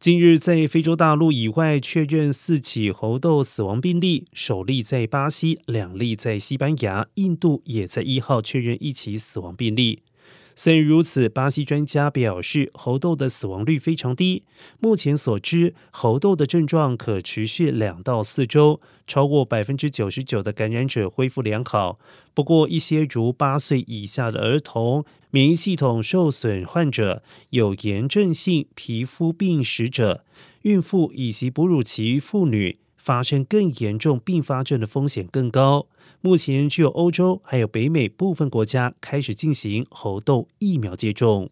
近日，在非洲大陆以外确认四起猴痘死亡病例，首例在巴西，两例在西班牙，印度也在一号确认一起死亡病例。虽然如此，巴西专家表示，猴痘的死亡率非常低。目前所知，猴痘的症状可持续两到四周，超过百分之九十九的感染者恢复良好。不过，一些如八岁以下的儿童、免疫系统受损患者、有炎症性皮肤病史者、孕妇以及哺乳期妇女。发生更严重并发症的风险更高。目前，只有欧洲还有北美部分国家开始进行猴痘疫苗接种。